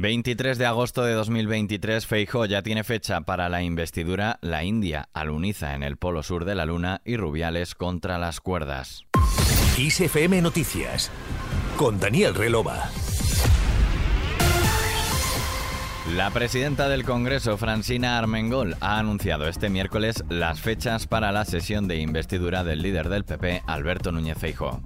23 de agosto de 2023, Feijóo ya tiene fecha para la investidura La India aluniza en el polo sur de la Luna y Rubiales contra las cuerdas. ISFM Noticias con Daniel Relova. La presidenta del Congreso, Francina Armengol, ha anunciado este miércoles las fechas para la sesión de investidura del líder del PP, Alberto Núñez Feijóo.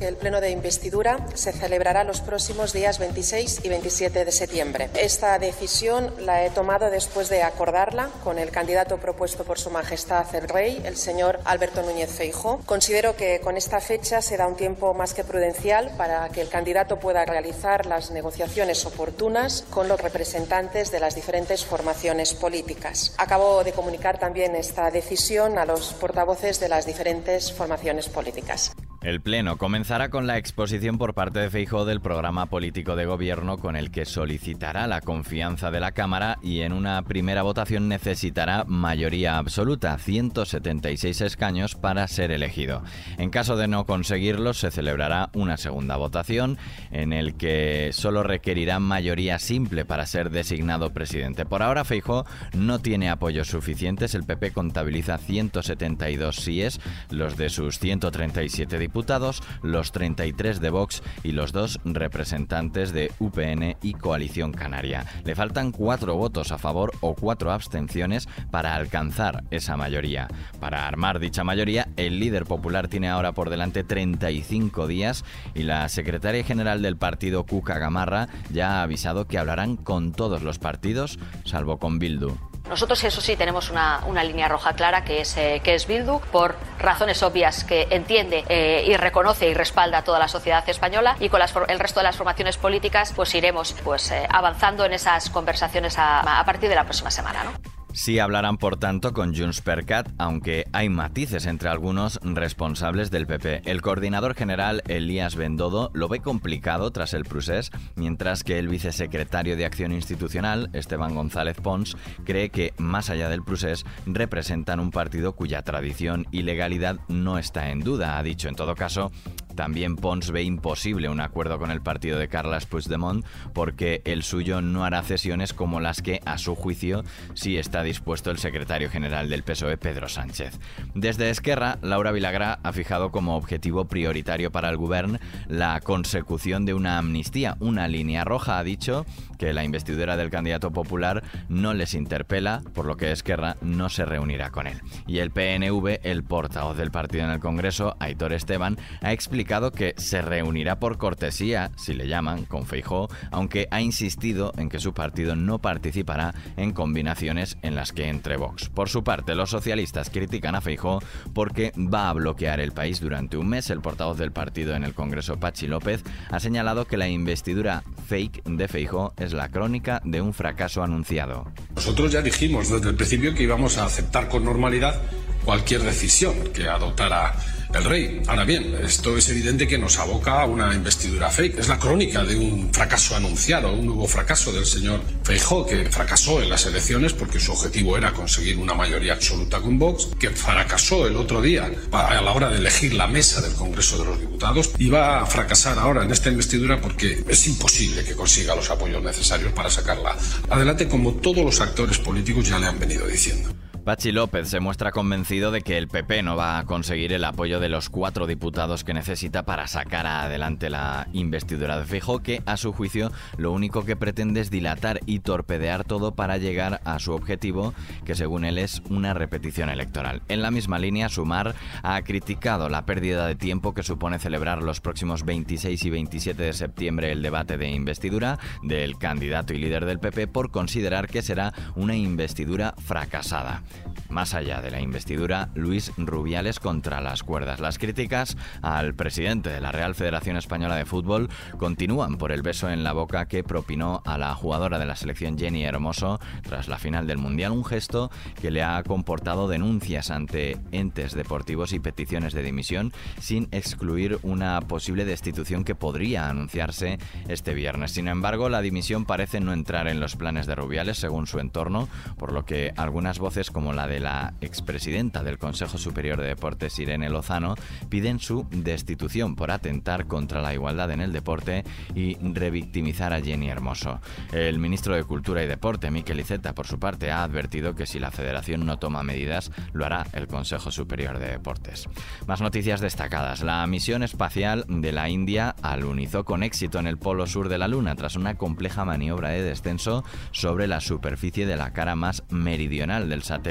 El pleno de investidura se celebrará los próximos días 26 y 27 de septiembre. Esta decisión la he tomado después de acordarla con el candidato propuesto por Su Majestad el Rey, el señor Alberto Núñez Feijóo. Considero que con esta fecha se da un tiempo más que prudencial para que el candidato pueda realizar las negociaciones oportunas con los representantes de las diferentes formaciones políticas. Acabo de comunicar también esta decisión a los portavoces de las diferentes formaciones políticas. El Pleno comenzará con la exposición por parte de Feijóo del programa político de gobierno con el que solicitará la confianza de la Cámara y en una primera votación necesitará mayoría absoluta, 176 escaños para ser elegido. En caso de no conseguirlo, se celebrará una segunda votación en el que solo requerirá mayoría simple para ser designado presidente. Por ahora Feijóo no tiene apoyos suficientes, el PP contabiliza 172 síes, los de sus 137 diputados diputados, los 33 de Vox y los dos representantes de UPN y Coalición Canaria. Le faltan cuatro votos a favor o cuatro abstenciones para alcanzar esa mayoría. Para armar dicha mayoría, el líder popular tiene ahora por delante 35 días y la secretaria general del partido, Cuca Gamarra, ya ha avisado que hablarán con todos los partidos, salvo con Bildu. Nosotros, eso sí, tenemos una, línea roja clara que es, eh, que es Bildu, por razones obvias que entiende eh, y reconoce y respalda toda la sociedad española y con el resto de las formaciones políticas pues iremos pues, eh, avanzando en esas conversaciones a, a partir de la próxima semana. ¿no? Sí hablarán, por tanto, con Junts per Cat, aunque hay matices entre algunos responsables del PP. El coordinador general, Elías Bendodo, lo ve complicado tras el procés, mientras que el vicesecretario de Acción Institucional, Esteban González Pons, cree que, más allá del procés, representan un partido cuya tradición y legalidad no está en duda. Ha dicho, en todo caso, también Pons ve imposible un acuerdo con el partido de Carles Puigdemont porque el suyo no hará cesiones como las que, a su juicio, sí está dispuesto el secretario general del PSOE, Pedro Sánchez. Desde Esquerra, Laura Vilagrá ha fijado como objetivo prioritario para el gobierno la consecución de una amnistía. Una línea roja ha dicho que la investidura del candidato popular no les interpela, por lo que Esquerra no se reunirá con él. Y el PNV, el portavoz del partido en el Congreso, Aitor Esteban, ha explicado que se reunirá por cortesía, si le llaman, con Feijó, aunque ha insistido en que su partido no participará en combinaciones en las que entre Vox. Por su parte, los socialistas critican a Feijó porque va a bloquear el país durante un mes. El portavoz del partido en el Congreso, Pachi López, ha señalado que la investidura fake de Feijó es la crónica de un fracaso anunciado. Nosotros ya dijimos desde el principio que íbamos a aceptar con normalidad cualquier decisión que adoptara el rey. Ahora bien, esto es evidente que nos aboca a una investidura fake. Es la crónica de un fracaso anunciado, un nuevo fracaso del señor Feijóo, que fracasó en las elecciones porque su objetivo era conseguir una mayoría absoluta con Vox, que fracasó el otro día a la hora de elegir la mesa del Congreso de los Diputados y va a fracasar ahora en esta investidura porque es imposible que consiga los apoyos necesarios para sacarla adelante, como todos los actores políticos ya le han venido diciendo. Pachi López se muestra convencido de que el PP no va a conseguir el apoyo de los cuatro diputados que necesita para sacar adelante la investidura de Fijo, que a su juicio lo único que pretende es dilatar y torpedear todo para llegar a su objetivo, que según él es una repetición electoral. En la misma línea, Sumar ha criticado la pérdida de tiempo que supone celebrar los próximos 26 y 27 de septiembre el debate de investidura del candidato y líder del PP por considerar que será una investidura fracasada. Más allá de la investidura, Luis Rubiales contra las cuerdas. Las críticas al presidente de la Real Federación Española de Fútbol continúan por el beso en la boca que propinó a la jugadora de la selección Jenny Hermoso tras la final del Mundial, un gesto que le ha comportado denuncias ante entes deportivos y peticiones de dimisión, sin excluir una posible destitución que podría anunciarse este viernes. Sin embargo, la dimisión parece no entrar en los planes de Rubiales, según su entorno, por lo que algunas voces como la de la expresidenta del Consejo Superior de Deportes, Irene Lozano, piden su destitución por atentar contra la igualdad en el deporte y revictimizar a Jenny Hermoso. El ministro de Cultura y Deporte, Miquel Iceta, por su parte, ha advertido que si la federación no toma medidas, lo hará el Consejo Superior de Deportes. Más noticias destacadas. La misión espacial de la India alunizó con éxito en el polo sur de la Luna tras una compleja maniobra de descenso sobre la superficie de la cara más meridional del satélite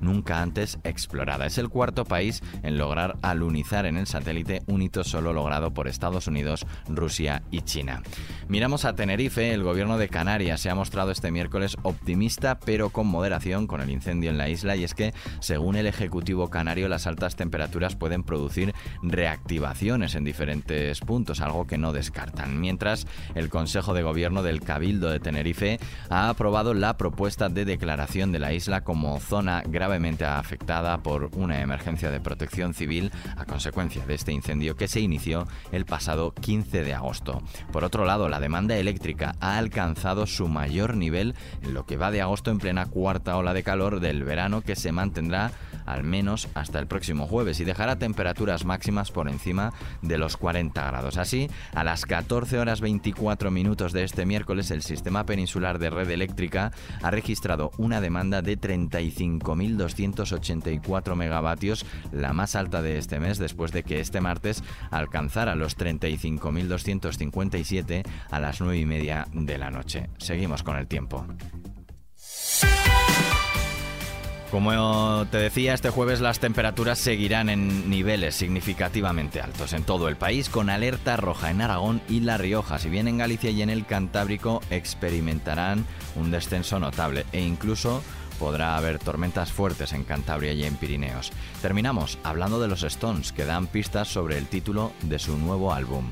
nunca antes explorada. Es el cuarto país en lograr alunizar en el satélite, un hito solo logrado por Estados Unidos, Rusia y China. Miramos a Tenerife, el gobierno de Canarias se ha mostrado este miércoles optimista pero con moderación con el incendio en la isla y es que, según el Ejecutivo Canario, las altas temperaturas pueden producir reactivaciones en diferentes puntos, algo que no descartan. Mientras, el Consejo de Gobierno del Cabildo de Tenerife ha aprobado la propuesta de declaración de la isla como zona gravemente afectada por una emergencia de protección civil a consecuencia de este incendio que se inició el pasado 15 de agosto. Por otro lado, la demanda eléctrica ha alcanzado su mayor nivel en lo que va de agosto en plena cuarta ola de calor del verano que se mantendrá al menos hasta el próximo jueves y dejará temperaturas máximas por encima de los 40 grados. Así, a las 14 horas 24 minutos de este miércoles, el sistema peninsular de red eléctrica ha registrado una demanda de 35.284 megavatios, la más alta de este mes, después de que este martes alcanzara los 35.257 a las 9 y media de la noche. Seguimos con el tiempo. Como te decía, este jueves las temperaturas seguirán en niveles significativamente altos en todo el país, con alerta roja en Aragón y La Rioja. Si bien en Galicia y en el Cantábrico experimentarán un descenso notable e incluso podrá haber tormentas fuertes en Cantabria y en Pirineos. Terminamos hablando de los Stones, que dan pistas sobre el título de su nuevo álbum.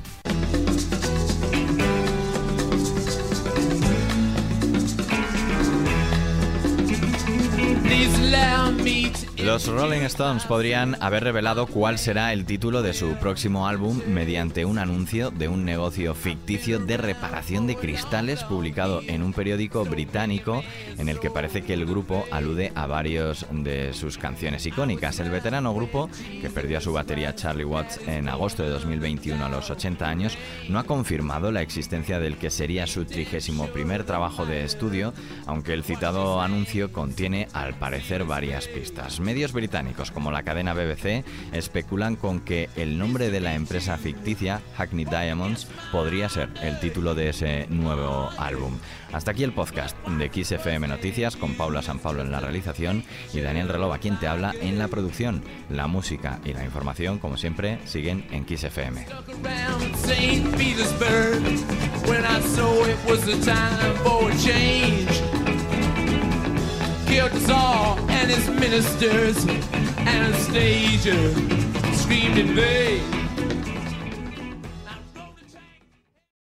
Please allow me to Los Rolling Stones podrían haber revelado cuál será el título de su próximo álbum mediante un anuncio de un negocio ficticio de reparación de cristales publicado en un periódico británico en el que parece que el grupo alude a varios de sus canciones icónicas. El veterano grupo, que perdió a su batería Charlie Watts en agosto de 2021 a los 80 años, no ha confirmado la existencia del que sería su trigésimo primer trabajo de estudio, aunque el citado anuncio contiene al parecer varias pistas medios británicos como la cadena BBC especulan con que el nombre de la empresa ficticia, Hackney Diamonds, podría ser el título de ese nuevo álbum. Hasta aquí el podcast de XFM Noticias con Paula San Pablo en la realización y Daniel Relova quien te habla en la producción. La música y la información, como siempre, siguen en XFM. Killed Tsar and his ministers. Anastasia screamed in vain.